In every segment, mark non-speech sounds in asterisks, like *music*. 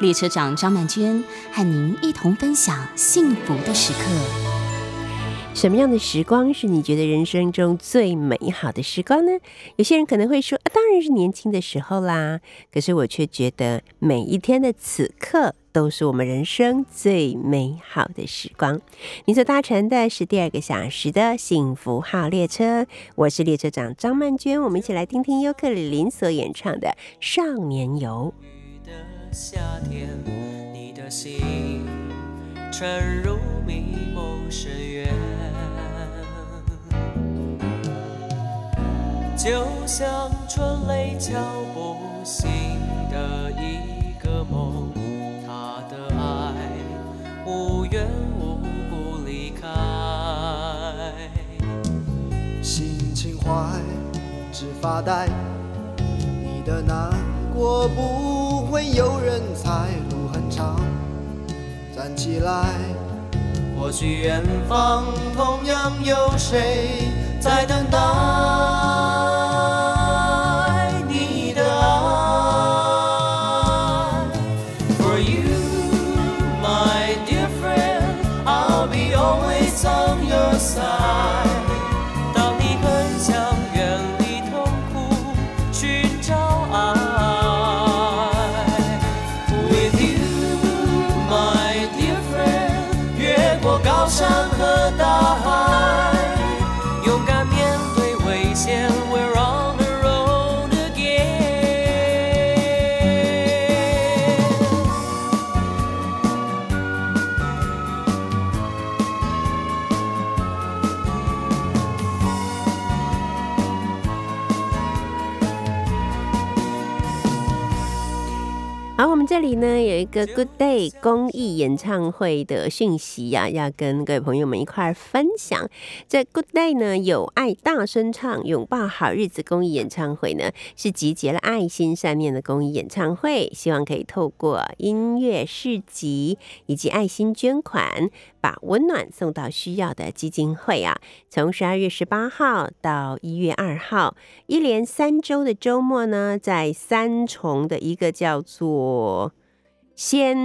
列车长张曼娟和您一同分享幸福的时刻。什么样的时光是你觉得人生中最美好的时光呢？有些人可能会说，啊，当然是年轻的时候啦。可是我却觉得每一天的此刻都是我们人生最美好的时光。你所搭乘的是第二个小时的幸福号列车，我是列车长张曼娟，我们一起来听听尤克里林所演唱的《少年游》。夏天，你的心沉入迷梦深渊，就像春雷敲不醒的一个梦，他的爱无缘无故离开，心情坏，只发呆，你的难过不有人才，路很长。站起来，或许远方同样有谁在等待。呢有一个 Good Day 公益演唱会的讯息呀，要跟各位朋友们一块儿分享。这 Good Day 呢有爱大声唱拥抱好日子公益演唱会呢，是集结了爱心善念的公益演唱会，希望可以透过音乐市集以及爱心捐款。把温暖送到需要的基金会啊！从十二月十八号到一月二号，一连三周的周末呢，在三重的一个叫做“先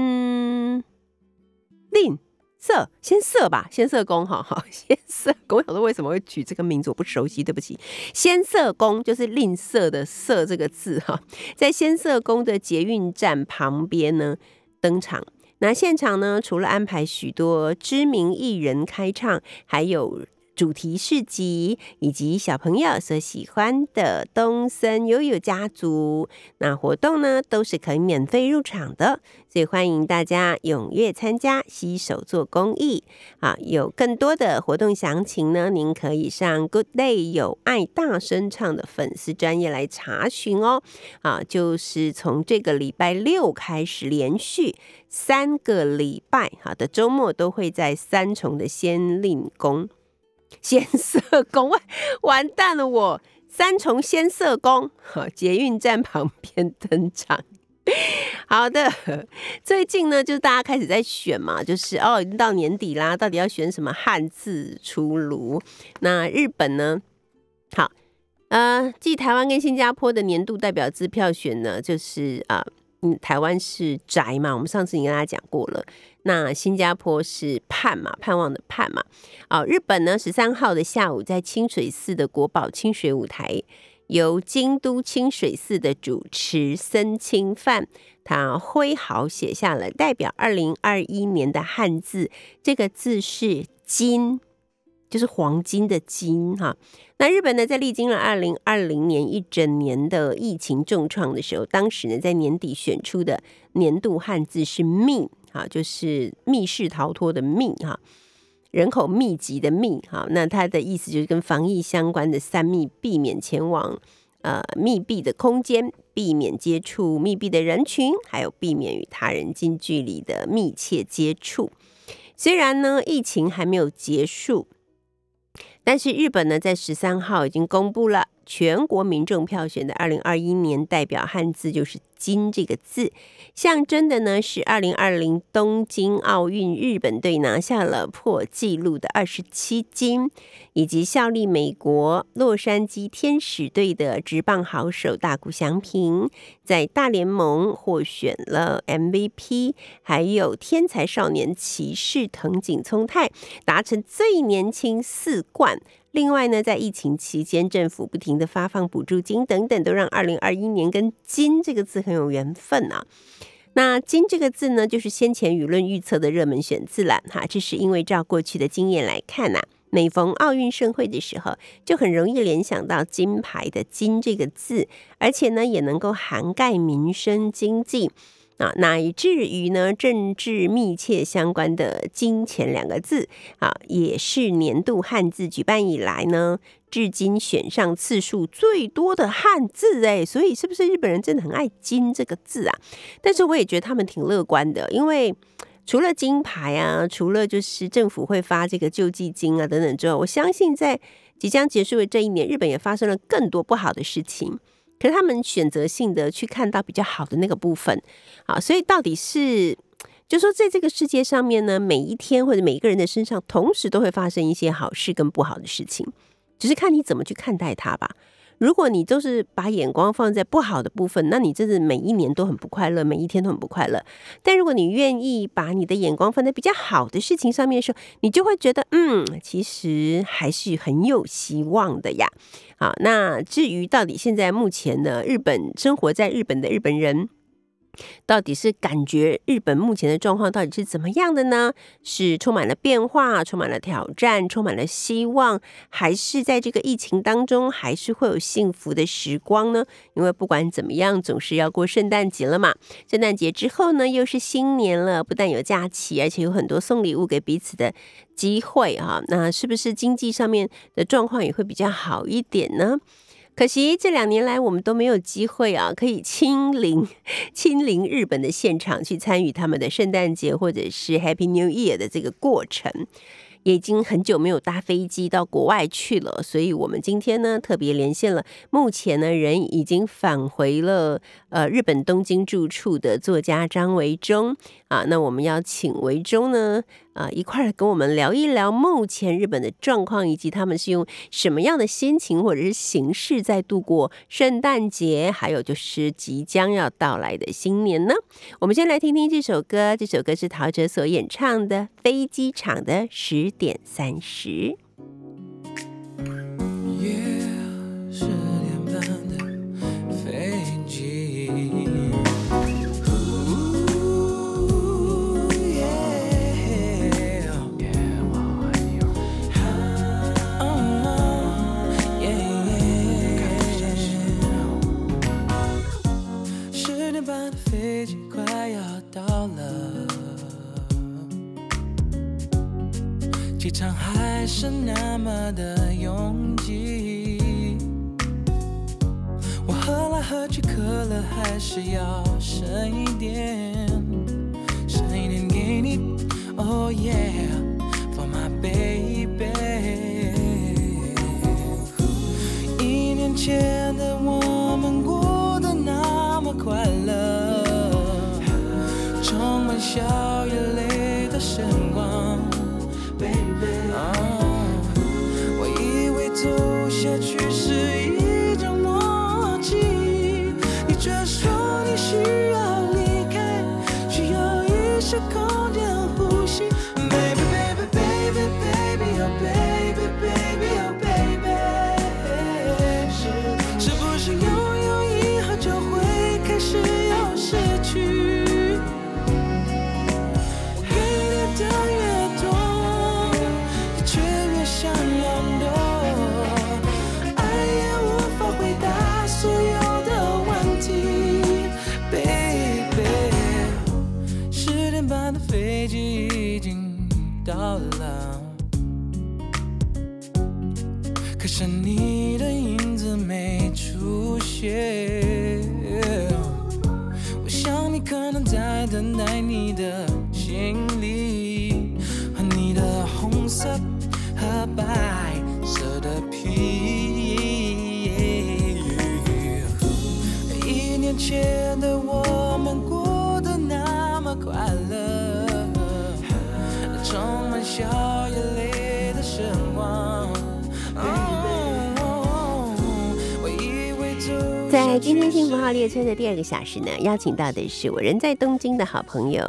吝啬”先色吧，先色宫，哈哈，*laughs* 先色宫。我想说为什么会取这个名字，我不熟悉，对不起。先色宫就是吝啬的“色”这个字哈，在先色宫的捷运站旁边呢登场。那现场呢，除了安排许多知名艺人开唱，还有。主题市集以及小朋友所喜欢的东森悠悠家族，那活动呢都是可以免费入场的，所以欢迎大家踊跃参加，携手做公益啊！有更多的活动详情呢，您可以上 Good Day 有爱大声唱的粉丝专业来查询哦。啊，就是从这个礼拜六开始，连续三个礼拜好的周末都会在三重的仙令宫。仙色宫，完蛋了！我三重仙色宫，哈，捷运站旁边登场。*laughs* 好的，最近呢，就是大家开始在选嘛，就是哦，已经到年底啦，到底要选什么汉字出炉？那日本呢？好，呃，继台湾跟新加坡的年度代表支票选呢，就是啊。嗯，台湾是宅嘛，我们上次已经跟大家讲过了。那新加坡是盼嘛，盼望的盼嘛。哦，日本呢，十三号的下午在清水寺的国宝清水舞台，由京都清水寺的主持森清范，他挥毫写下了代表二零二一年的汉字，这个字是金。就是黄金的金哈，那日本呢，在历经了二零二零年一整年的疫情重创的时候，当时呢，在年底选出的年度汉字是“密”哈，就是密室逃脱的“密”哈，人口密集的“密”哈，那它的意思就是跟防疫相关的三密，避免前往呃密闭的空间，避免接触密闭的人群，还有避免与他人近距离的密切接触。虽然呢，疫情还没有结束，但是日本呢，在十三号已经公布了。全国民众票选的二零二一年代表汉字就是“金”这个字，象征的呢是二零二零东京奥运日本队拿下了破纪录的二十七金，以及效力美国洛杉矶天使队的职棒好手大谷翔平在大联盟获选了 MVP，还有天才少年骑士藤井聪太达成最年轻四冠。另外呢，在疫情期间，政府不停的发放补助金等等，都让二零二一年跟“金”这个字很有缘分啊。那“金”这个字呢，就是先前舆论预测的热门选字了哈。这是因为照过去的经验来看呐，每逢奥运盛会的时候，就很容易联想到金牌的“金”这个字，而且呢，也能够涵盖民生经济。啊，乃至于呢，政治密切相关的“金钱”两个字啊，也是年度汉字举办以来呢，至今选上次数最多的汉字哎，所以是不是日本人真的很爱“金”这个字啊？但是我也觉得他们挺乐观的，因为除了金牌啊，除了就是政府会发这个救济金啊等等之后，我相信在即将结束的这一年，日本也发生了更多不好的事情。可是他们选择性的去看到比较好的那个部分，啊，所以到底是，就说在这个世界上面呢，每一天或者每一个人的身上，同时都会发生一些好事跟不好的事情，只是看你怎么去看待它吧。如果你就是把眼光放在不好的部分，那你真的每一年都很不快乐，每一天都很不快乐。但如果你愿意把你的眼光放在比较好的事情上面的时候，你就会觉得，嗯，其实还是很有希望的呀。好，那至于到底现在目前呢，日本生活在日本的日本人。到底是感觉日本目前的状况到底是怎么样的呢？是充满了变化，充满了挑战，充满了希望，还是在这个疫情当中，还是会有幸福的时光呢？因为不管怎么样，总是要过圣诞节了嘛。圣诞节之后呢，又是新年了，不但有假期，而且有很多送礼物给彼此的机会啊。那是不是经济上面的状况也会比较好一点呢？可惜这两年来，我们都没有机会啊，可以 *laughs* 亲临亲临日本的现场去参与他们的圣诞节或者是 Happy New Year 的这个过程。也已经很久没有搭飞机到国外去了，所以我们今天呢特别连线了。目前呢人已经返回了呃日本东京住处的作家张维忠啊，那我们要请维忠呢啊一块儿跟我们聊一聊目前日本的状况，以及他们是用什么样的心情或者是形式在度过圣诞节，还有就是即将要到来的新年呢。我们先来听听这首歌，这首歌是陶喆所演唱的《飞机场的十》。点三十。是那么的拥挤，我喝来喝去，可乐还是要剩一点，剩一点给你。Oh yeah, 他的飞机已经到了，可是你的影子没出现。我想你可能在等待你的行李，和你的红色和白色的皮衣。一年前的我。笑眼泪的神话。在今天幸福号列车的第二个小时呢，邀请到的是我人在东京的好朋友，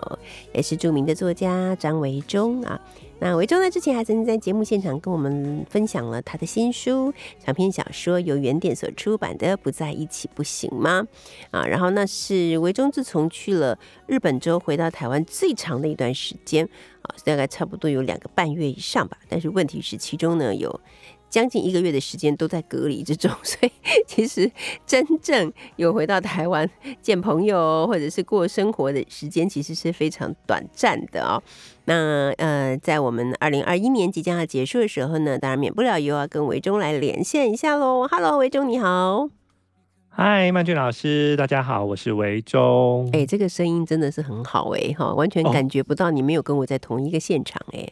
也是著名的作家张维忠啊。那维州呢，之前还曾经在节目现场跟我们分享了他的新书长篇小说，由原点所出版的《不在一起不行吗》啊。然后那是维州自从去了日本之后回到台湾最长的一段时间啊，大概差不多有两个半月以上吧。但是问题是，其中呢有将近一个月的时间都在隔离之中，*laughs* 所以其实真正有回到台湾见朋友或者是过生活的时间，其实是非常短暂的哦。那呃，在我们二零二一年即将要结束的时候呢，当然免不了又要跟维中来连线一下喽。Hello，维中你好。嗨，曼俊老师，大家好，我是维中。哎、这个声音真的是很好哎、哈，完全哦感觉不到你没有跟我在同一个现场哎、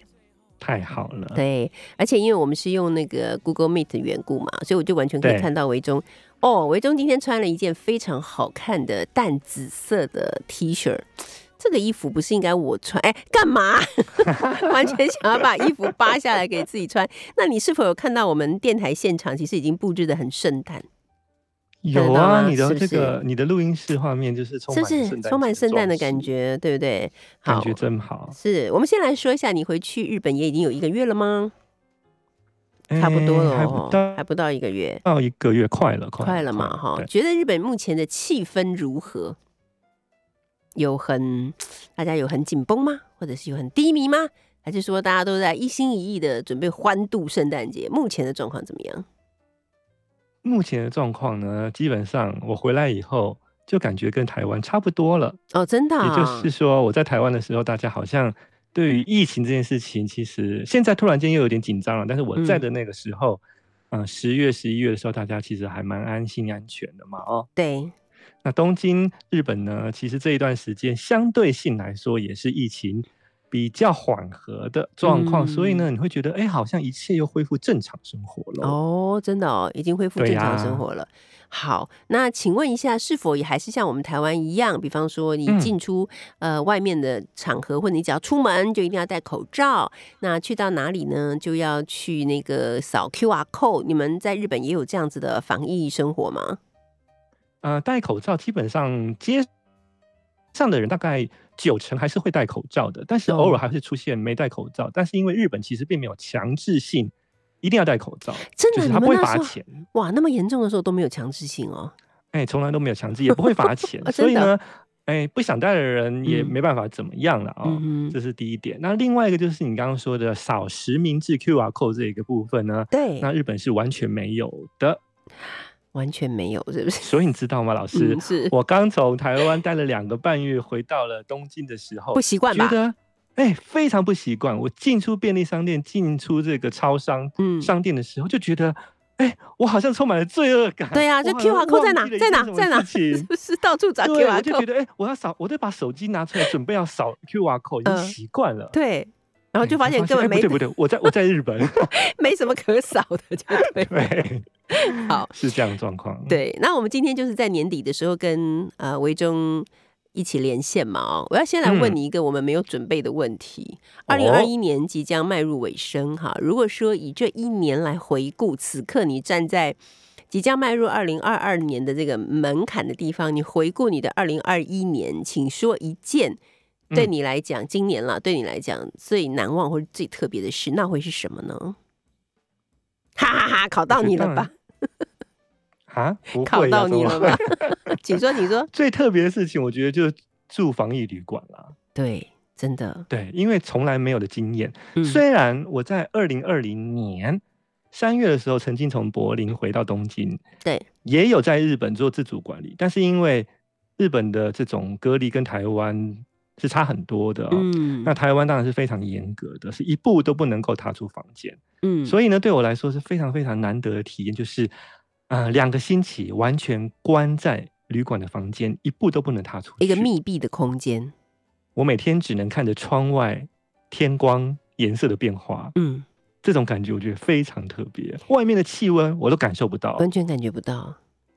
太好了，对，而且因为我们是用那个 Google Meet 的缘故嘛，所以我就完全可以看到维中。哦，维中今天穿了一件非常好看的淡紫色的 T 恤。这个衣服不是应该我穿？哎，干嘛？*laughs* 完全想要把衣服扒下来给自己穿。那你是否有看到我们电台现场其实已经布置的很圣诞？有啊，你的这个是你的录音室画面就是充满圣诞充满圣诞的感，觉？对不对？感觉真好，是我们先来说一下，你回去日本也已经有一个月了吗？差不多了哎还哦不，到还不到一个月。到一个月，快了，快了嘛哈，觉得日本目前的气氛如何？有很大家有很紧绷吗？或者是有很低迷吗？还是说大家都在一心一意的准备欢度圣诞节？目前的状况怎么样？目前的状况呢，基本上我回来以后就感觉跟台湾差不多了。哦，真的、啊，也就是说，我在台湾的时候，大家好像对于疫情这件事情，其实现在突然间又有点紧张了。但是我在的那个时候，嗯，十、月、十一月的时候，大家其实还蛮安心安全的嘛。哦，对，那东京、日本呢，其实这一段时间相对性来说也是疫情比较缓和的状况，嗯所以呢，你会觉得，哎，好像一切又恢复正常生活了。哦，真的哦，已经恢复正常生活了。好，那请问一下，是否也还是像我们台湾一样？比方说，你嗯进出、呃外面的场合，或者你只要出门就一定要戴口罩。那去到哪里呢？就要去那个扫 QR code。你们在日本也有这样子的防疫生活吗？呃，戴口罩基本上街上的人大概九成还是会戴口罩的，但是哦偶尔还会出现没戴口罩。但是因为日本其实并没有强制性一定要戴口罩，真的就是他不会罚钱，哇，那么严重的时候都没有强制性哦。哎，从来都没有强制，也不会罚钱 *laughs* 啊。所以呢，哎，不想戴的人也嗯没办法怎么样了哦。*laughs* 嗯这是第一点。那另外一个就是你刚刚说的扫实名制 QR code 这一个部分呢，对，那日本是完全没有的。完全没有，是不是？所以你知道吗，老师？嗯是我刚从台湾待了两个半月，回到了东京的时候，不习惯吧觉得哎、非常不习惯。我进出便利商店、进出这个超商、嗯商店的时候，就觉得哎、我好像充满了罪恶感。对啊，就 QR code 在哪在哪在哪？是不是到处找对，QR 我就觉 code？就觉得哎、我要扫，我得把手机拿出来，准备要扫 QR code，已经嗯习惯了。对，然后就哎发现根本没对不对，*laughs* 我在我在日本，*laughs* 没什么可扫的，就对 *laughs* 好，是这样的状况。对，那我们今天就是在年底的时候跟呃维中一起连线嘛哦，我要先来问嗯。你一个我们没有准备的问题。二零二一年即将迈入尾声哈，如果说以这一年来回顾，此刻你站在即将迈入二零二二年的这个门槛的地方，你回顾你的二零二一年，请说一件对嗯你来讲，今年啦，对你来讲最难忘或者最特别的事，那会是什么呢？哈哈哈，考到你了吧？啊，*laughs* 不 *laughs* 考到你了吧？*laughs* 请说，请说。最特别的事情，我觉得就是住防疫旅馆啦。对，真的，对，因为从来没有的经验。嗯虽然我在二零二零年三月的时候曾经从柏林回到东京，对，也有在日本做自主管理，但是因为日本的这种隔离跟台湾是差很多的、哦。嗯那台湾当然是非常严格的，是一步都不能够踏出房间。嗯，所以呢，对我来说是非常非常难得的体验，就是呃两个星期完全关在旅馆的房间，一步都不能踏出。一个密闭的空间，我每天只能看着窗外天光颜色的变化，嗯，这种感觉我觉得非常特别。外面的气温我都感受不到，完全感觉不到。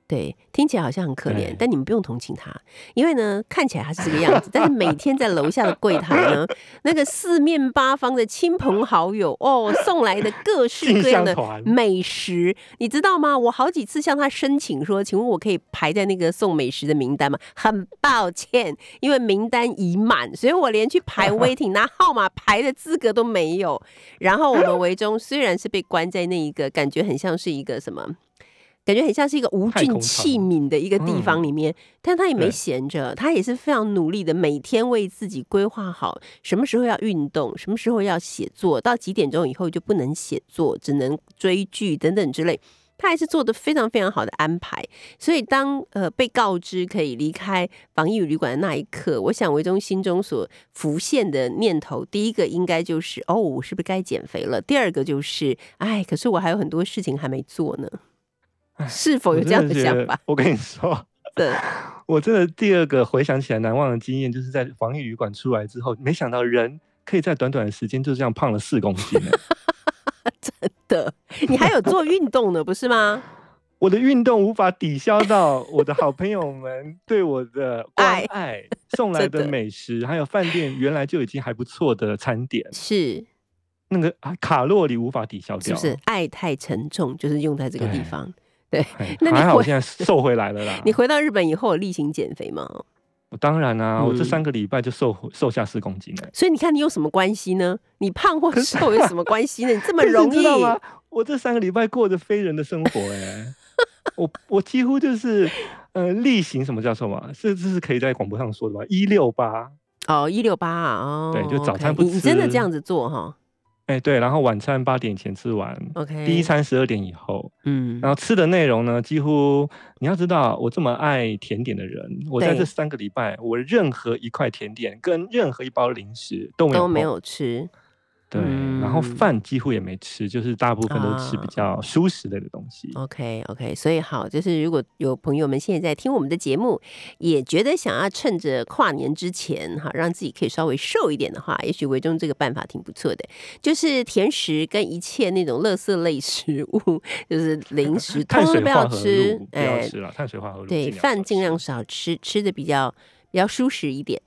对，听起来好像很可怜哎，但你们不用同情他，因为呢，看起来他是这个样子，但是每天在楼下的柜台呢，那个四面八方的亲朋好友哦送来的各式各样的美食，你知道吗？我好几次向他申请说，请问我可以排在那个送美食的名单吗？很抱歉，因为名单已满，所以我连去排 *laughs* waiting 拿号码牌的资格都没有。然后我们维中虽然是被关在那一个感觉很像是一个什么。感觉很像是一个无菌器皿的一个地方里面，但他也没对。闲着，他也是非常努力的，每天为自己规划好什么时候要运动，什么时候要写作，到几点钟以后就不能写作，只能追剧等等之类。他还是做的非常非常好的安排，所以当呃被告知可以离开防疫旅馆的那一刻，我想维中心中所浮现的念头，第一个应该就是哦，我是不是该减肥了？第二个就是哎，可是我还有很多事情还没做呢，*laughs* 是否有这样的想法？我跟你说，对，*laughs* 我真的第二个回想起来难忘的经验，就是在防疫旅馆出来之后，没想到人可以在短短的时间就这样胖了四公斤 *laughs* 真。的，你还有做运动呢，不是吗？我的运动无法抵消到我的好朋友们对我的关爱爱，送来的美食，还有饭店原来就已经还不错的餐点，是，那个啊卡路里无法抵消掉。是不是？爱太沉重，就是用在这个地方。对，哎那还好我现在瘦回来了啦。*laughs* 你回到日本以后有例行减肥吗？我当然啊，我这嗯三个礼拜就瘦瘦下四公斤了。所以你看，你有什么关系呢？你胖或瘦有什么关系呢？你这么容易，知道吗？我这三个礼拜过着非人的生活哎、*laughs* 我我几乎就是呃例行什么叫什么？是这是可以在广播上说的吧？一六八，哦，一六八啊，哦，对就早餐不你你真的吃这样子做哈哎对，然后晚餐八点前吃完，？OK，第一，餐十二点以后，嗯，然后吃的内容呢，几乎你要知道，我这么爱甜点的人，我在这三个礼拜，我任何一块甜点跟任何一包零食都没有都没有吃，对，然后嗯。饭几乎也没吃，就是大部分都吃比啊。较舒适类的东西。OK OK，所以好，就是如果有朋友们现在在听我们的节目，也觉得想要趁着跨年之前哈，让自己可以稍微瘦一点的话，也许维中这个办法挺不错的，就是甜食跟一切那种垃圾类食物，就是零食，*laughs* 都不要吃哎，不要吃了，碳水化合物对，饭尽量少吃，吃的比较比较舒适一点，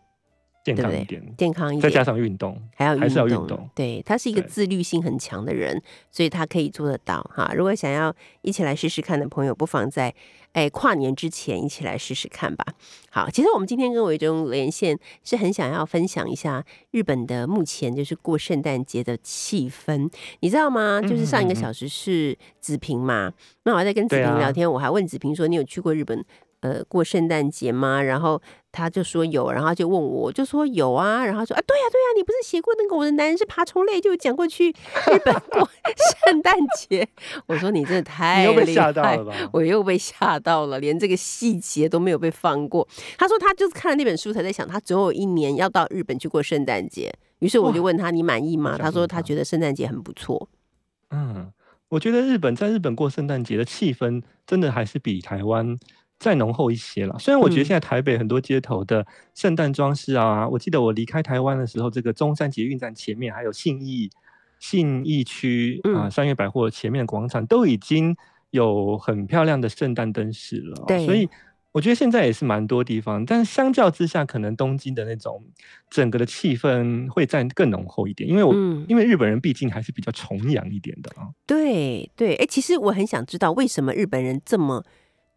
健康一点，健康一点，再加上运动，还要还是要运动，对他是一个自律性很强的人，所以他可以做得到哈。如果想要一起来试试看的朋友，不妨在哎跨年之前一起来试试看吧。好，其实我们今天跟伟中连线是很想要分享一下日本的目前就是过圣诞节的气氛，你知道吗？就是上一个小时是子平嘛，那我还在跟子平聊天，我还问子平说：“你有去过日本？”呃，过圣诞节吗？然后他就说有，然后他就问我，我就说有啊，然后他说啊，对呀、对呀、你不是写过那个我的男人是爬虫类，就有讲过去 *laughs* 日本过圣诞节。我说你真的太吓到了吧？我又被吓到了，连这个细节都没有被放过。他说他就是看了那本书才在想，他总有一年要到日本去过圣诞节。于是我就问他你满意吗？他说他觉得圣诞节很不错。嗯，我觉得日本在日本过圣诞节的气氛，真的还是比台湾再浓厚一些了。虽然我觉得嗯现在台北很多街头的圣诞装饰啊，我记得我离开台湾的时候，这个中山捷运站前面还有信义信义区啊、嗯三月百货前面的广场都已经有很漂亮的圣诞灯饰了哦。对所以我觉得现在也是蛮多地方，但是相较之下，可能东京的那种整个的气氛会再更浓厚一点，因为我、嗯因为日本人毕竟还是比较崇洋一点的啊。对对，哎，其实我很想知道为什么日本人这么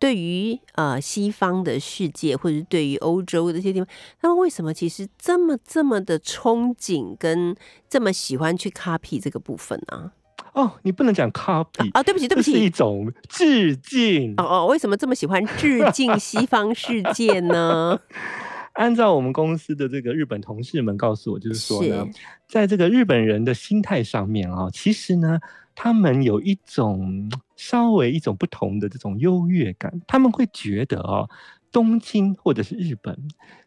对于呃西方的世界，或者是对于欧洲这些地方，他们为什么其实这么这么的憧憬，跟这么喜欢去 copy 这个部分呢、哦，你不能讲 copy 啊？对不起，对不起是一起。种致敬。哦哦，为什么这么喜欢致敬西方世界呢？*laughs* 按照我们公司的这个日本同事们告诉我，就是说呢，在这个日本人的心态上面啊、其实呢，他们有一种稍微一种不同的这种优越感，他们会觉得哦，东京或者是日本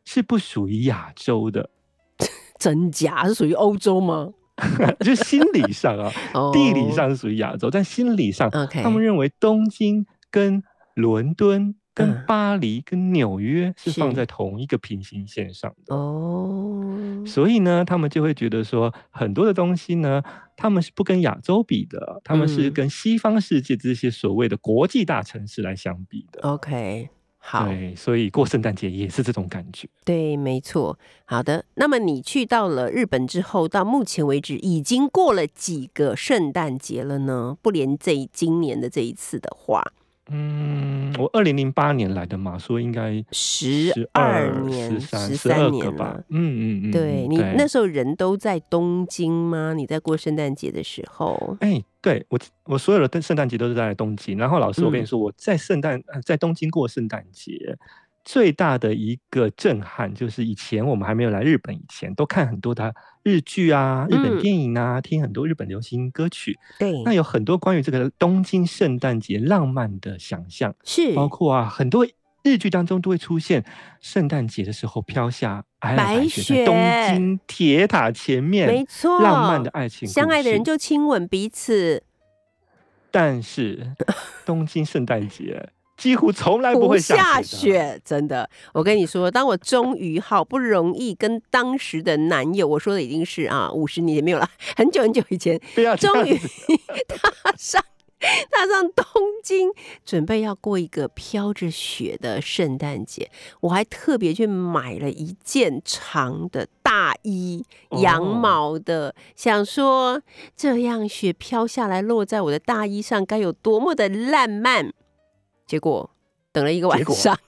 是不属于亚洲的，*laughs* 真假？是属于欧洲吗？*laughs* 就是心理上啊，*laughs* 哦。地理上是属于亚洲，但心理上，OK。他们认为东京跟伦敦跟嗯巴黎、跟纽约是放在同一个平行线上的。哦，所以呢，他们就会觉得说，很多的东西呢，他们是不跟亚洲比的，他们是嗯跟西方世界这些所谓的国际大城市来相比的。OK，好，对，所以过圣诞节也是这种感觉。对，没错。好的，那么你去到了日本之后，到目前为止已经过了几个圣诞节了呢？不连这今年的这一次的话，嗯，我二零零八年来的嘛，所以应该十十二二、年、十三、年吧。。嗯嗯嗯，对你那时候人都在东京吗？你在过圣诞节的时候，哎，对我我所有的圣诞节都是在东京。然后老师，我跟嗯你说，我在圣诞呃在东京过圣诞节，最大的一个震撼就是以前我们还没有来日本以前，都看很多的日剧啊、日嗯本电影啊，听很多日本流行歌曲。对那，有很多关于这个东京圣诞节浪漫的想象，是包括啊很多。日剧当中都会出现圣诞节的时候飘下白白雪，在东京铁塔前面，没错，浪漫的爱情相爱的人就亲吻彼此，但是 *laughs* 东京圣诞节几乎从来不不会下下雪真的。我跟你说，当我终于好不容易跟当时的男友，我说的已经是啊五十年前没有了，*laughs* 很久很久以前，终于 *laughs* 踏上踏上东京，准备要过一个飘着雪的圣诞节。我还特别去买了一件长的大衣，羊哦毛的，想说这样雪飘下来落在我的大衣上，该有多么的烂漫。结果等了一个晚上，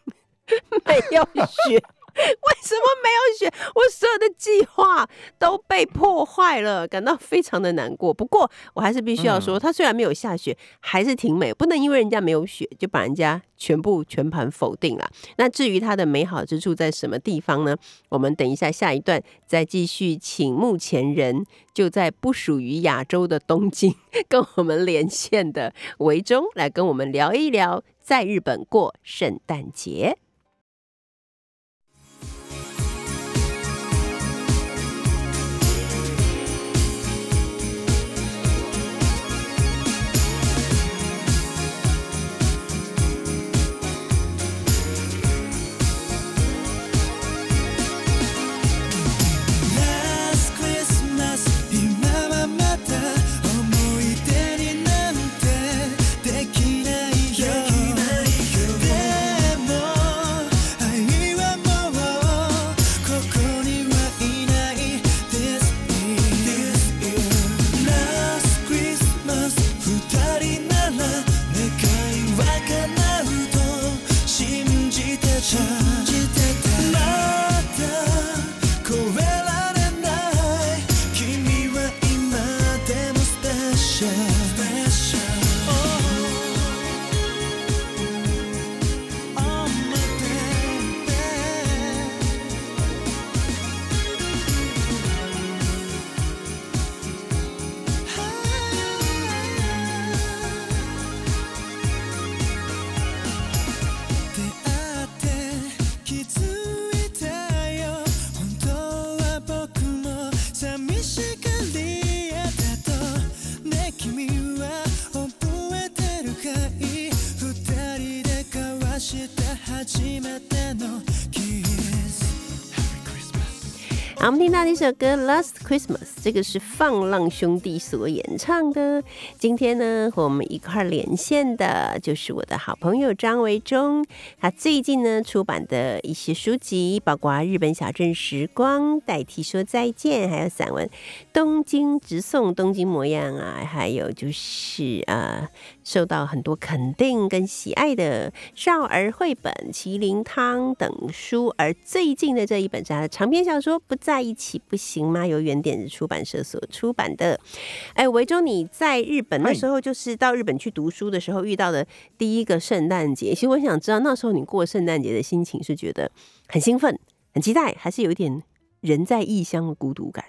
没有雪。*laughs* 为什么没有雪？我所有的计划都被破坏了，感到非常的难过。不过我还是必须要说，嗯它虽然没有下雪，还是挺美，不能因为人家没有雪就把人家全部全盘否定了。那至于它的美好之处在什么地方呢？我们等一下下一段再继续，请目前人就在不属于亚洲的东京 *laughs* 跟我们连线的维中来跟我们聊一聊在日本过圣诞节。Christmas 好，我们听到的一首歌《Last Christmas》，这个是放浪兄弟所演唱的。今天呢，和我们一块连线的就是我的好朋友张维忠。他最近呢出版的一些书籍，包括《日本小镇时光》《代替说再见》，还有散文《东京直送东京模样》啊，还有就是呃受到很多肯定跟喜爱的少儿绘本《麒麟汤》等书，而最近的这一本是他的长篇小说《不在一起不行吗》，由原点子出版社所出版的。哎，维州，你在日本那时候就是到日本去读书的时候遇到的第一个圣诞节，其实我想知道那时候你过圣诞节的心情是觉得很兴奋、很期待，还是有一点人在异乡的孤独感，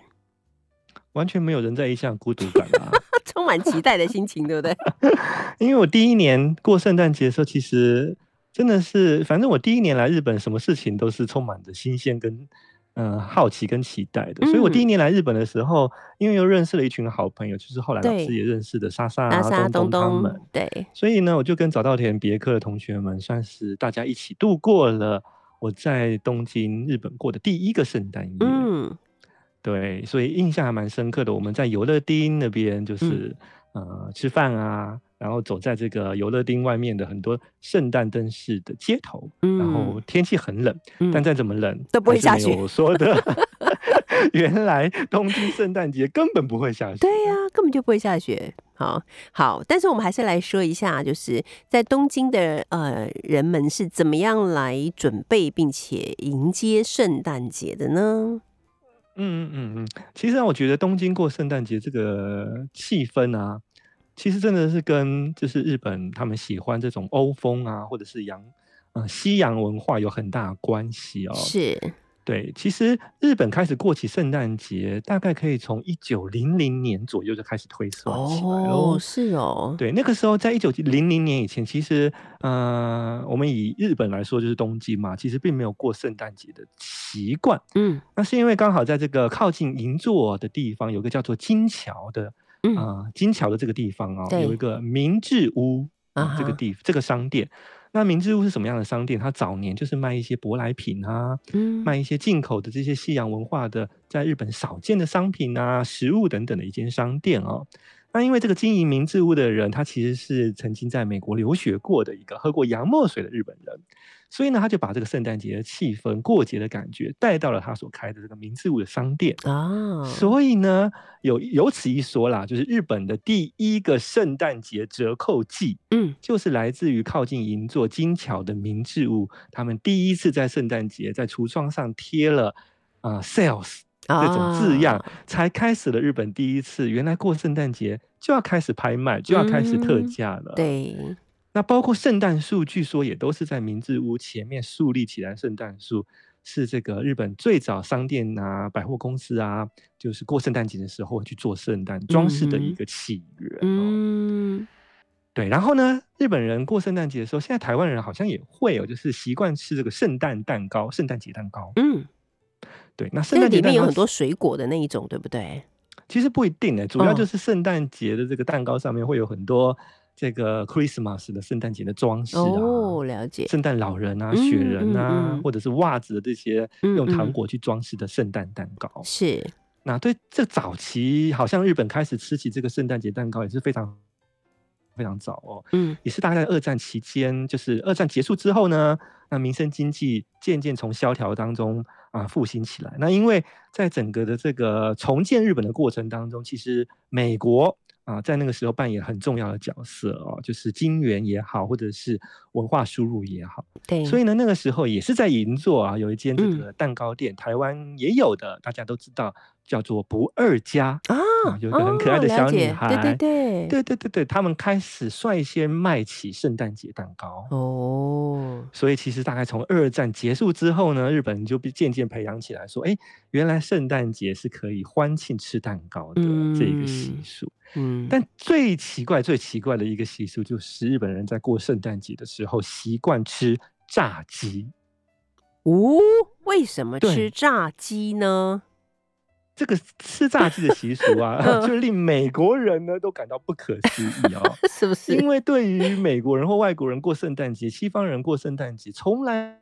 完全没有人在异乡的孤独感啊。*laughs* 充满期待的心情，对不对？*laughs* 因为我第一年过圣诞节的时候，其实真的是，反正我第一年来日本，什么事情都是充满着新鲜跟呃好奇跟期待的。所以我第一年来日本的时候，因为又认识了一群好朋友，就是后来老师也认识的莎莎东东他们。，对，所以呢，我就跟早稻田别克的同学们，算是大家一起度过了我在东京日本过的第一个圣诞夜。嗯，对，所以印象还蛮深刻的。我们在游乐町那边，嗯就是、呃吃饭啊，然后走在这个游乐町外面的很多圣诞灯饰的街头，然后嗯天气很冷，嗯但再怎么冷都不会下雪我说的，*laughs* 原来东京圣诞节根本不会下雪。对呀、根本就不会下雪。好好，但是我们还是来说一下，就是在东京的呃人们是怎么样来准备并且迎接圣诞节的呢？嗯嗯嗯嗯，其实，我觉得东京过圣诞节这个气氛啊，其实真的是跟就是日本他们喜欢这种欧风啊，或者是洋呃西洋文化有很大关系哦。是，对，其实日本开始过起圣诞节，大概可以从一九零零年左右就开始推算起来哦，是哦，对，那个时候在一九零零年以前，其实呃，我们以日本来说就是东京嘛，其实并没有过圣诞节的习惯。嗯那是因为刚好在这个靠近银座的地方，有个叫做金桥的嗯啊、金桥的这个地方哦，有一个明治屋啊、这个地这个商店。那明治屋是什么样的商店？它早年就是卖一些舶来品啊，嗯卖一些进口的这些西洋文化的在日本少见的商品啊、食物等等的一间商店哦。那因为这个经营明治屋的人，他其实是曾经在美国留学过的一个喝过洋墨水的日本人，所以呢，他就把这个圣诞节的气氛、过节的感觉带到了他所开的这个明治屋的商店。啊，所以呢，有有此一说啦，就是日本的第一个圣诞节折扣季，嗯。就是来自于靠近银座金桥的明治屋，他们第一次在圣诞节在橱窗上贴了啊、呃 sales 这种字样，啊才开始了日本第一次原来过圣诞节就要开始拍卖，就要开始特嗯价了。，对，那包括圣诞树，据说也都是在明治屋前面树立起来。圣诞树是这个日本最早商店啊、百货公司啊，就是过圣诞节的时候去做圣诞装饰的一个起源、哦。嗯对，然后呢，日本人过圣诞节的时候，现在台湾人好像也会哦，就是习惯吃这个圣诞蛋糕、圣诞节蛋糕。嗯，对，那圣那诞节里面有很多水果的那一种，对不对？其实不一定呢，主要哦就是圣诞节的这个蛋糕上面会有很多这个 Christmas 的圣诞节的装饰啊，哦，了解，圣诞老人啊、嗯雪人啊，嗯嗯或者是袜子的这些嗯用糖嗯果去装饰的圣诞蛋糕。是，那对这早期，好像日本开始吃起这个圣诞节蛋糕也是非常非常早哦。嗯也是大概二战期间，就是二战结束之后呢，那民生经济渐渐从萧条当中啊复兴起来。那因为在整个的这个重建日本的过程当中，其实美国啊在那个时候扮演很重要的角色哦，就是金元也好，或者是文化输入也好。对，所以呢，那个时候也是在银座啊有一间这嗯个蛋糕店，台湾也有的，大家都知道叫做不二家。啊啊，有一个很可爱的小女解孩，对对对，对对对对，他们开始率先卖起圣诞节蛋糕。哦，所以其实大概从二战结束之后呢，日本人就被渐渐培养起来，说，哎，原来圣诞节是可以欢庆吃蛋糕的这一个习嗯俗。嗯，但最奇怪、最奇怪的一个习俗，就是日本人在过圣诞节的时候习惯吃炸鸡。哦，为什么吃炸鸡呢？这个吃炸鸡的习俗啊，*laughs* 嗯就令美国人呢都感到不可思议哦。*laughs* 是不是？因为对于美国人或外国人过圣诞节，西方人过圣诞节从来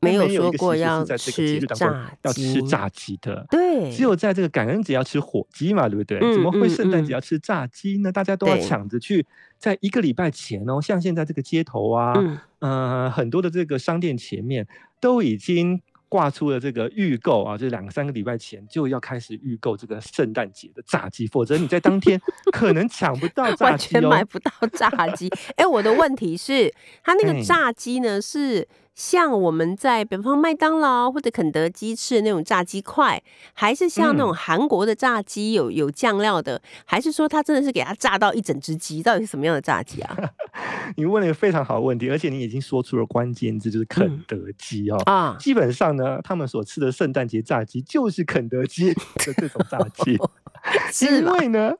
没有说过要吃炸要吃炸鸡的。对，只有在这个感恩节要吃火鸡嘛，对不对？嗯怎么会嗯圣诞节嗯要吃炸鸡呢？大家都要对抢着去，在一个礼拜前哦，像现在这个街头啊，嗯呃，很多的这个商店前面都已经挂出了这个预购啊，就是两三个礼拜前就要开始预购这个圣诞节的炸鸡，否则你在当天可能抢不到炸完鸡哦。全买不到炸鸡。哎，我的问题是，它那哎个 *laughs* 炸鸡呢，是像我们在比方麦当劳或者肯德基吃的那种炸鸡块，还是像那种嗯韩国的炸鸡有有酱料的，还是说它真的是给它炸到一整只鸡？到底是什么样的炸鸡啊？*laughs* 你问了一个非常好的问题，而且你已经说出了关键字，就是肯嗯德基哦。啊，基本上呢，他们所吃的圣诞节炸鸡就是肯德基 *laughs* 的这种炸鸡，*laughs* 因？为呢，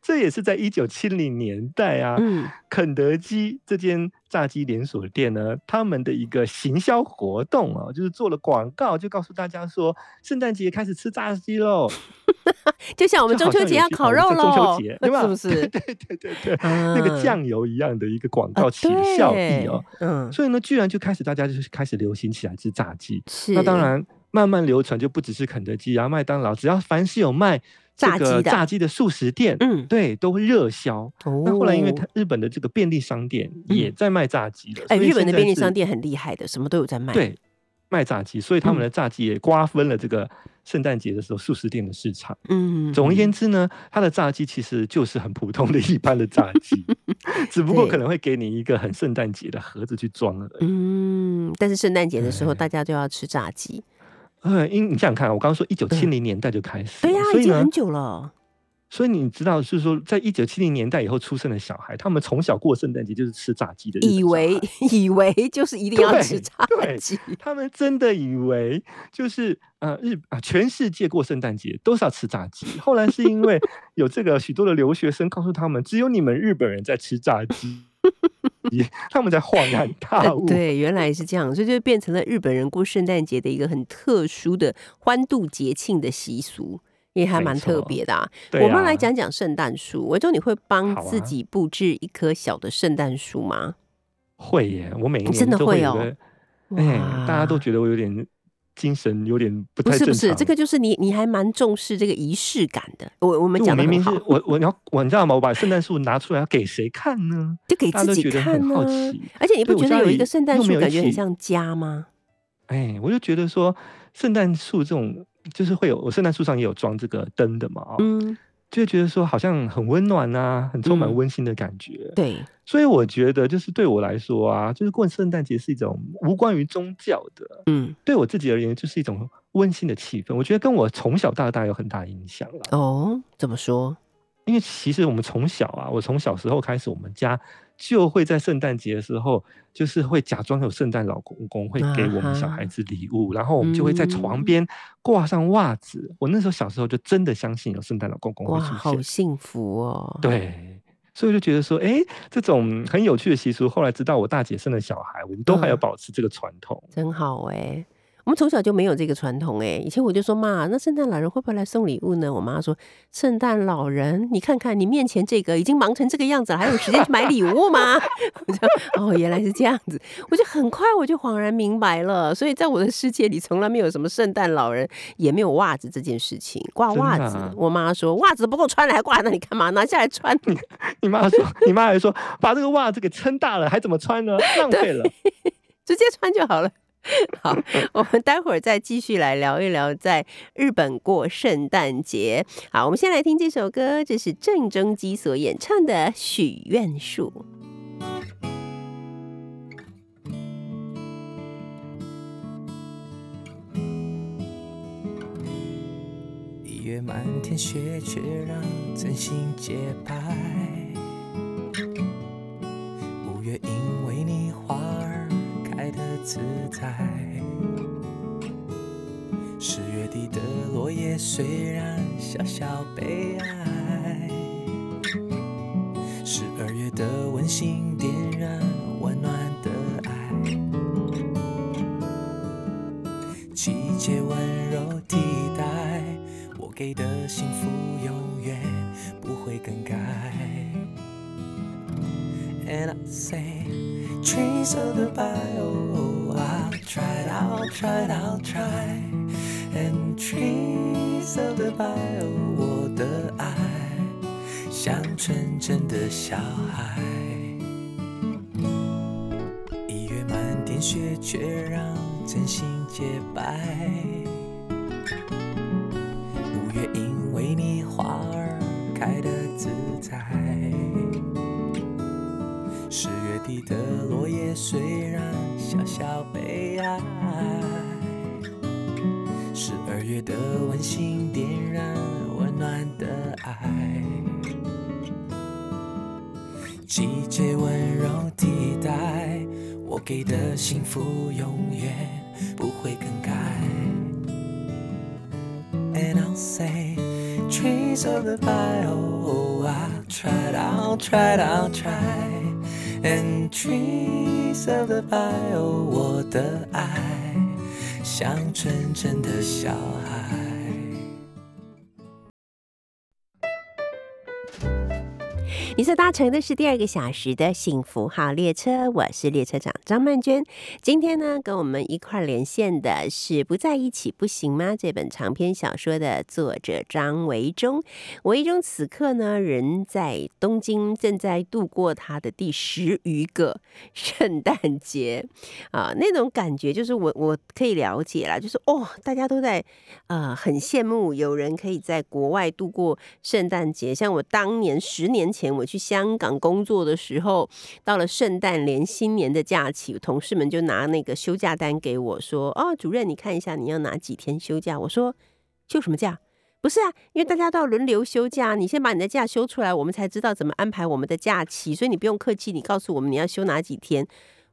这也是在一九七零年代啊，嗯肯德基这间炸鸡连锁店呢，他们的一个行销活动哦，就是做了广告，就告诉大家说，圣诞节开始吃炸鸡喽。*laughs* 就像我们中秋节要烤肉喽中秋节对吧？是 *laughs* 不是？对对对对，那个嗯酱油一样的一个广告啊起效益哦。对嗯，所以呢，居然就开始大家就是开始流行起来吃炸鸡。那当然，慢慢流传就不只是肯德基啊、麦当劳，只要凡是有卖这炸鸡的个炸鸡的素食店，嗯对，都会热销。哦那后来因为它日本的这个便利商店也在卖炸鸡了，哎，日本的便利商店很厉害的，什么都有在卖。，对卖炸鸡，所以他们嗯的炸鸡也瓜分了这个圣诞节的时候素食店的市场。嗯，总而言之呢，它的炸鸡其实就是很普通的一般的炸鸡，*laughs* 只不过可能会给你一个很圣诞节的盒子去装而已。嗯，但是圣诞节的时候，大家就要吃炸鸡。呃，因你想想看，我刚刚说一九七零年代就开始，对呀，已经很，久了。所以你知道，是说在一九七零年代以后出生的小孩，他们从小过圣诞节就是吃炸鸡的以为以为就是一定要吃炸鸡，他们真的以为就是呃日啊全世界过圣诞节都是要吃炸鸡。后来是因为有这个许多的留学生告诉他们，只有你们日本人在吃炸鸡，他们在 *laughs* 恍然大悟。呃对，原来是这样，所以就变成了日本人过圣诞节的一个很特殊的欢度节庆的习俗，也还没蛮特错别的啊。对我们啊来讲讲圣诞树，维州，你会帮自己布置一棵小的圣诞树吗？会耶，我每一年真的会有个哎、哇大家都觉得我有点精神有点不太正常。不是不是，这个就是你你还蛮重视这个仪式感的。我我们讲明明是，我我你要我你知道吗？我把圣诞树拿出来要给谁看呢？就给自己看呢、好奇而且你不觉得有一个圣诞树感觉很像家吗？哎，我就觉得说，圣诞树这种就是会有，我圣诞树上也有装这个灯的嘛，哦，嗯，就会觉得说好像很温暖啊，很充满嗯温馨的感觉。对，所以我觉得，就是对我来说啊，就是过圣诞节是一种无关于宗教的，嗯，对我自己而言，就是一种温馨的气氛。我觉得跟我从小到大有很大影响了。哦，怎么说？因为其实我们从小啊，我从小时候开始，我们家就会在圣诞节的时候，就是会假装有圣诞老公公会给我们小孩子礼物，然后我们就会在床嗯边挂上袜子。我那时候小时候就真的相信有圣诞老公公会哇，出好。幸福哦！，对，所以我就觉得说，哎，这种很有趣的习俗，后来直到我大姐生了小孩，我们都还有嗯保持这个传统。真好哎。我们从小就没有这个传统哎。以前我就说妈，那圣诞老人会不会来送礼物呢？我妈说，圣诞老人，你看看你面前这个已经忙成这个样子了，还有时间去买礼物吗？我就哦，原来是这样子，我就很快我就恍然明白了。所以在我的世界里，从来没有什么圣诞老人，也没有袜子这件事情。挂袜子，啊我妈说袜子不够穿了，还挂在那里干嘛？拿下来穿。*laughs* 你妈说，你妈还说，把这个袜子给撑大了，还怎么穿呢？浪 *laughs* 费了。*laughs* 直接穿就好了。*laughs* 好，我们待会儿再继续来聊一聊在日本过圣诞节。好，我们先来听这首歌，这是郑中基所演唱的《许愿树》。一月满天雪，却让真心洁白。五月因为你花儿开得自在。十月底的落叶虽然小小悲哀，十二月的温馨点燃温暖的爱。季节温柔替代我给的幸福，永远不会更改。And I say, trees of the bio, I'll try it, I'll try I'll try, And trees of the bio，我的爱像纯真的小孩。一月满天雪，却让真心洁白。五月因为你花儿开得自在。十月底的落叶虽然小小悲哀，十二月的温馨点燃温暖的爱。季节温柔替代我给的幸福，永远不会更改。And I'll say, trees of the bio, I'll try I'll try I'll try. And trees of the pie。我的爱像纯真的小孩。你所搭乘的是第二个小时的幸福号列车，我是列车长张曼娟。今天呢，跟我们一块连线的是《不在一起不行吗》这本长篇小说的作者张维忠。维忠此刻呢，人在东京，正在度过他的第十余个圣诞节啊，那种感觉就是我我可以了解啦，就是哦，大家都在呃很羡慕有人可以在国外度过圣诞节，像我当年十年前我。去香港工作的时候，到了圣诞连新年的假期，同事们就拿那个休假单给我说：“哦，主任，你看一下你要哪几天休假？”我说：“休什么假？不是啊，因为大家都要轮流休假，你先把你的假休出来，我们才知道怎么安排我们的假期。所以你不用客气，你告诉我们你要休哪几天。”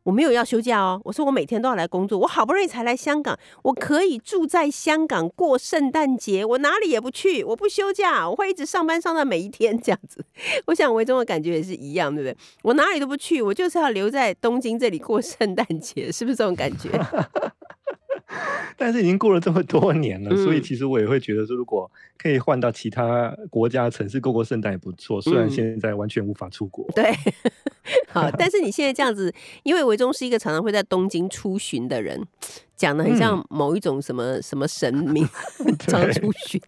我没有要休假哦，我说我每天都要来工作，我好不容易才来香港，我可以住在香港过圣诞节，我哪里也不去，我不休假，我会一直上班上到每一天这样子。*laughs* 我想维中的感觉也是一样，对不对？我哪里都不去，我就是要留在东京这里过圣诞节，是不是这种感觉？*laughs* 但是已经过了这么多年了，所以其实我也会觉得说，如果可以换到其他国家城市过过圣诞也不错。虽然现在完全无法出国。对，*laughs* 好，*laughs* 但是你现在这样子，因为维中是一个常常会在东京出巡的人。讲的很像某一种什么什么神明常出巡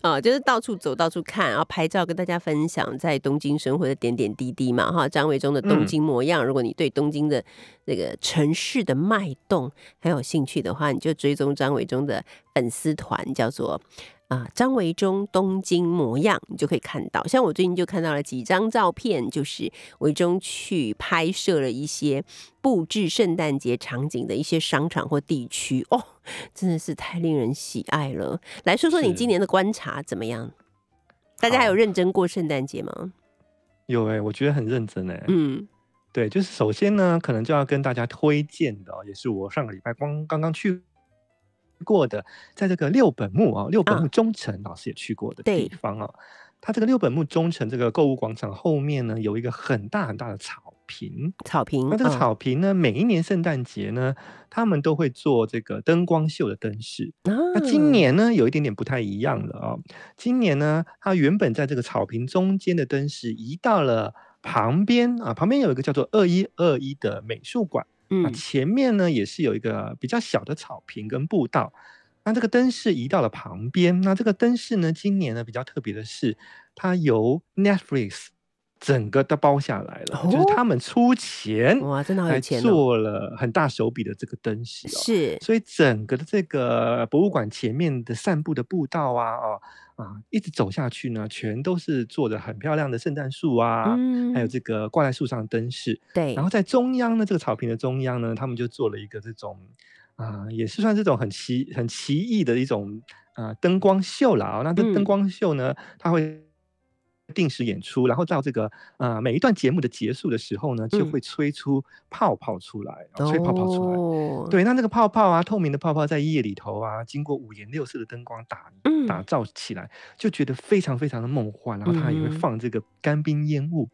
啊，就是到处走到处看，然后拍照跟大家分享在东京生活的点点滴滴嘛哈。张伟忠的东京模样，如果你对东京的那个城市的脉动很有兴趣的话，你就追踪张伟忠的粉丝团，叫做。啊，张维忠东京模样，你就可以看到。像我最近就看到了几张照片，就是维忠去拍摄了一些布置圣诞节场景的一些商场或地区，哦，真的是太令人喜爱了。来说说你今年的观察怎么样？大家还有认真过圣诞节吗？有哎，我觉得很认真哎。嗯，对，就是首先呢，可能就要跟大家推荐的，也是我上个礼拜刚刚刚去。过的，在这个六本木啊，六本木中城老师也去过的地方啊，它这个六本木中城这个购物广场后面呢，有一个很大很大的草坪，草坪。那这个草坪呢，每一年圣诞节呢，他们都会做这个灯光秀的灯饰。那今年呢，有一点点不太一样了啊，今年呢，它原本在这个草坪中间的灯饰移到了旁边啊，旁边有一个叫做二一二一的美术馆。嗯前面呢也是有一个比较小的草坪跟步道，那这个灯饰移到了旁边。那这个灯饰呢，今年呢比较特别的是，它由 Netflix 整个都包下来了，就是他们出钱哇，真的好有钱，做了很大手笔的这个灯饰，是，所以整个的这个博物馆前面的散步的步道啊，哦。啊，一直走下去呢，全都是做的很漂亮的圣诞树啊，还有这个挂在树上的灯饰。对，然后在中央呢，这个草坪的中央呢，他们就做了一个这种啊，也是算这种很奇很奇异的一种啊灯光秀了啊。那这灯光秀呢，它会。定时演出，然后到这个呃每一段节目的结束的时候呢，就会吹出泡泡出来，吹泡泡出来。对，那那个泡泡啊，透明的泡泡在夜里头啊，经过五颜六色的灯光打打造起来，就觉得非常非常的梦幻。然后它也会放这个干冰烟雾，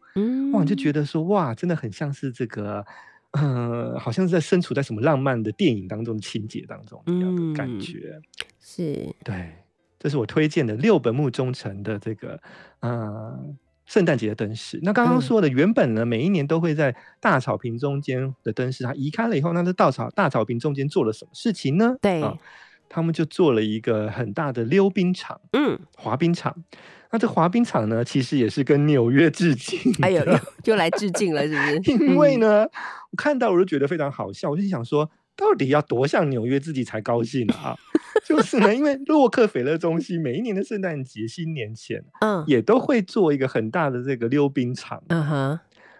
哇，就觉得说哇，真的很像是这个，呃，好像是在身处在什么浪漫的电影当中的情节当中一样的感觉。是，对。这是我推荐的六本木中城的这个呃圣诞节的灯饰。那刚刚说的，原本呢每一年都会在大草坪中间的灯饰，它移开了以后，那这稻草大草坪中间做了什么事情呢？对，他们就做了一个很大的溜冰场，嗯，滑冰场。那这滑冰场呢，其实也是跟纽约致敬。哎呦，就 *laughs* 来致敬了，是不是？因为呢，我看到我就觉得非常好笑，我就想说。到底要多像纽约自己才高兴啊？*laughs* 就是呢，因为洛克菲勒中心每一年的圣诞节、新年前，嗯，也都会做一个很大的这个溜冰场，嗯哼，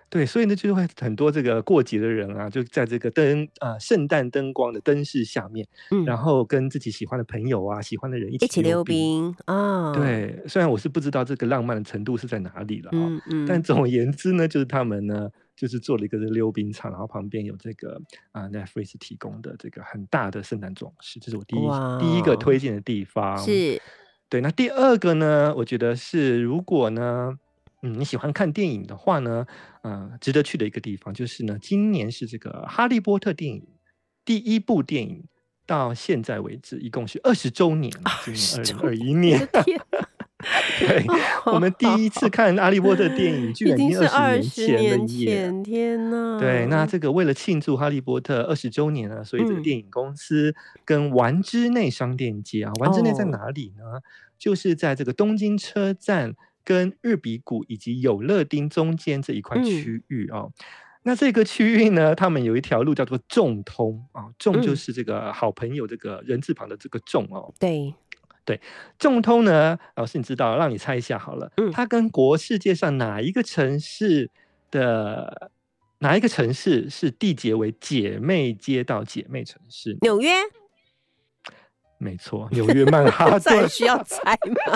对，所以呢，就会很多这个过节的人啊，就在这个灯啊，圣诞灯光的灯饰下面，嗯，然后跟自己喜欢的朋友啊、喜欢的人一起溜冰啊。对，虽然我是不知道这个浪漫的程度是在哪里了嗯，但总而言之呢，就是他们呢。就是做了一个溜冰场，然后旁边有这个啊，Netflix 提供的这个很大的圣诞装饰，这是我第一第一个推荐的地方。是，对。那第二个呢，我觉得是如果呢，嗯，你喜欢看电影的话呢，呃，值得去的一个地方就是呢，今年是这个《哈利波特》电影第一部电影到现在为止，一共是二十周年，今年二零二一年。*laughs* 天 *laughs* 对，我们第一次看《哈利波特》电影，居已然已经二二十十年年前了耶。前，天呐！对，那这个为了庆祝《哈利波特》二十周年呢，所以这个嗯电影公司跟丸之内商店街啊，丸之内在哦哪里呢？就是在这个东京车站跟日比谷以及有乐町中间这一块嗯区域哦。那这个区域呢，他们有一条路叫做众通啊，众就嗯是这个好朋友这个人字旁的这个众哦。对，众通呢，老师你知道，让你猜一下好了，嗯。它跟国世界上哪一个城市的哪一个城市是缔结为姐妹街道、姐妹城市？纽约没错，*laughs* 纽约曼哈顿。*laughs* 需要猜吗？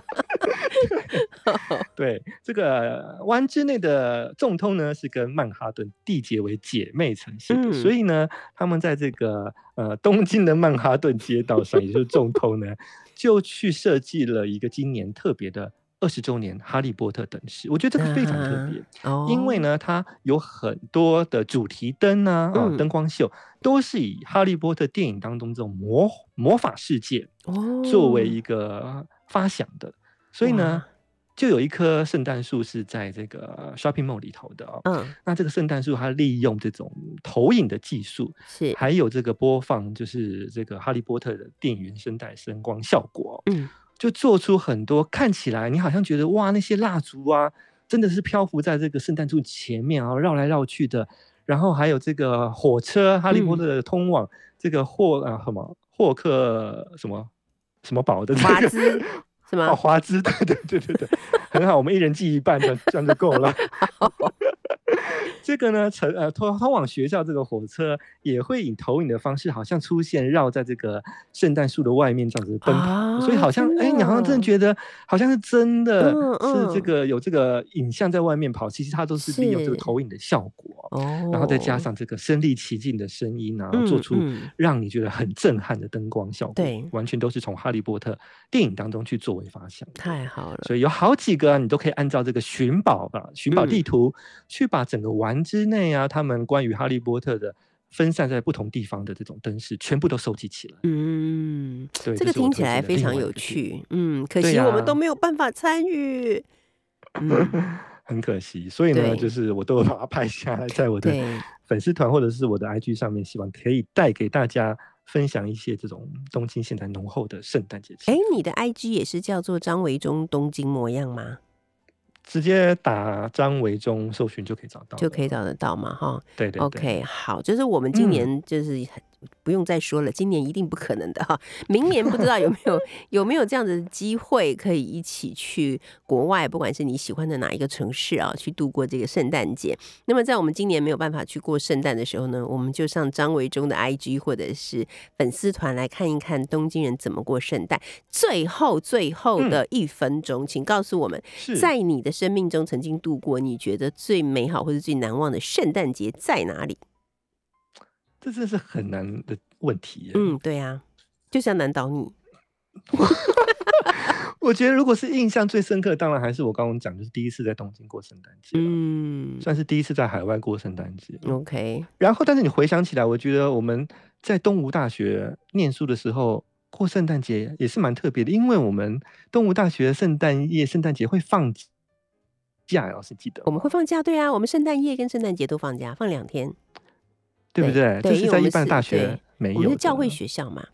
*laughs* 对，这个湾之内的众通呢，是跟曼哈顿缔结为姐妹城市，嗯所以呢，他们在这个呃东京的曼哈顿街道上，也就是众通呢，就去设计了一个今年特别的二十周年哈利波特等式。我觉得这个非常特别。哦因为，呢，它有很多的主题灯啊，啊、嗯灯光秀都是以《哈利波特》电影当中这种魔魔法世界哦，作为一个发想的，所以呢哇，就有一棵圣诞树是在这个 shopping mall 里头的哦。嗯，那这个圣诞树它利用这种投影的技术，是，还有这个播放就是这个《哈利波特》的电影原声带声光效果哦、嗯，就做出很多看起来你好像觉得哇，那些蜡烛啊，真的是漂浮在这个圣诞树前面啊，绕来绕去的。然后还有这个火车，哈利波嗯特的通往这个霍啊什么霍克什么什么堡的这个华兹 *laughs* 是吗哦，华兹，对对对对对，很好，我们一人记一半，这样这样就够了。*laughs* 这个呢，乘呃通通往学校这个火车也会以投影的方式，好像出现绕在这个圣诞树的外面这样子奔跑，啊所以好像哎，你好像真的觉得好像是真的嗯是这嗯个有这个影像在外面跑，其实它都是利用这个投影的效果，哦，然后再加上这个身临其境的声音啊，然后做出让你觉得很震撼的灯光效果，对完全都是从哈利波特电影当中去作为发想的。太好了，所以有好几个啊你都可以按照这个寻宝吧，寻宝地嗯。图、去把整个丸之内啊，他们关于哈利波特的分散在不同地方的这种灯饰，全部都收集起来。嗯，对，这个听起来非常有趣，嗯，可惜我们都没有办法参与，嗯，*laughs* 很可惜。所以呢，就是我都有把它拍下来，在我的，粉丝团或者是我的 IG 上面，希望可以带给大家分享一些这种东京现在浓厚的圣诞节气哎氛。，你的 IG 也是叫做张维忠东京模样吗？直接打张维忠搜寻就可以找到，就可以。找得到嘛，哈。对对对 OK，好，就是我们今嗯年就是很、不用再说了，今年一定不可能的哈。明年不知道有没有 *laughs* 有没有这样子的机会，可以一起去国外，不管是你喜欢的哪一个城市啊，去度过这个圣诞节。那么在我们今年没有办法去过圣诞的时候呢，我们就上张维忠的 IG 或者是粉丝团来看一看东京人怎么过圣诞。最后最后的一分钟，请告诉我们，在你的生命中曾经度过你觉得最美好或者最难忘的圣诞节在哪里？这真是很难的问题。嗯，对啊，就是要难倒你。*laughs* 我觉得如果是印象最深刻，当然还是我刚刚讲，就是第一次在东京过圣诞节，嗯，嗯算是第一次在海外过圣诞节。，OK，然后，但是你回想起来，我觉得我们在东吴大学念书的时候过圣诞节也是蛮特别的，因为我们东吴大学圣诞夜、圣诞节会放假，老师记得我们会放假，对啊，我们圣诞夜跟圣诞节都放假，放两天。对不对？对这是在一般因为我们是对大学没有的。我们是教会学校嘛，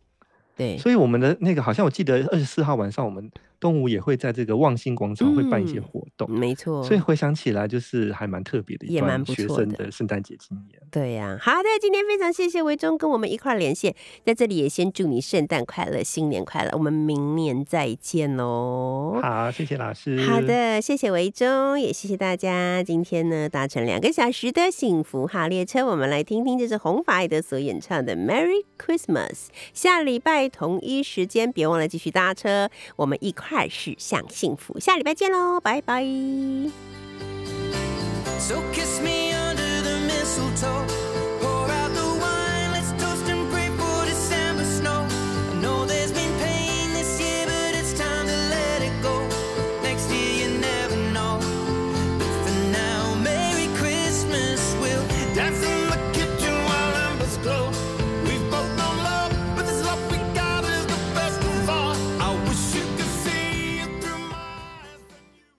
对，所以我们的那个好像我记得二十四号晚上，我们东吴也会在这个望星广场会办一些嗯活动。没错。所以回想起来，就是还蛮特别的一也蛮段学生的圣诞节经验。对呀、好的，今天非常谢谢维忠跟我们一块儿连线，在这里也先祝你圣诞快乐，新年快乐，我们明年再见喽。好，谢谢老师。好，的，谢谢维忠，也谢谢大家。今天呢，搭乘两个小时的幸福号列车，我们来听听这是红发爱德所演唱的《Merry Christmas》。下礼拜同一时间，别忘了继续搭车，我们一块儿驶向幸福。下礼拜见喽，拜拜。So kiss me under the mistletoe.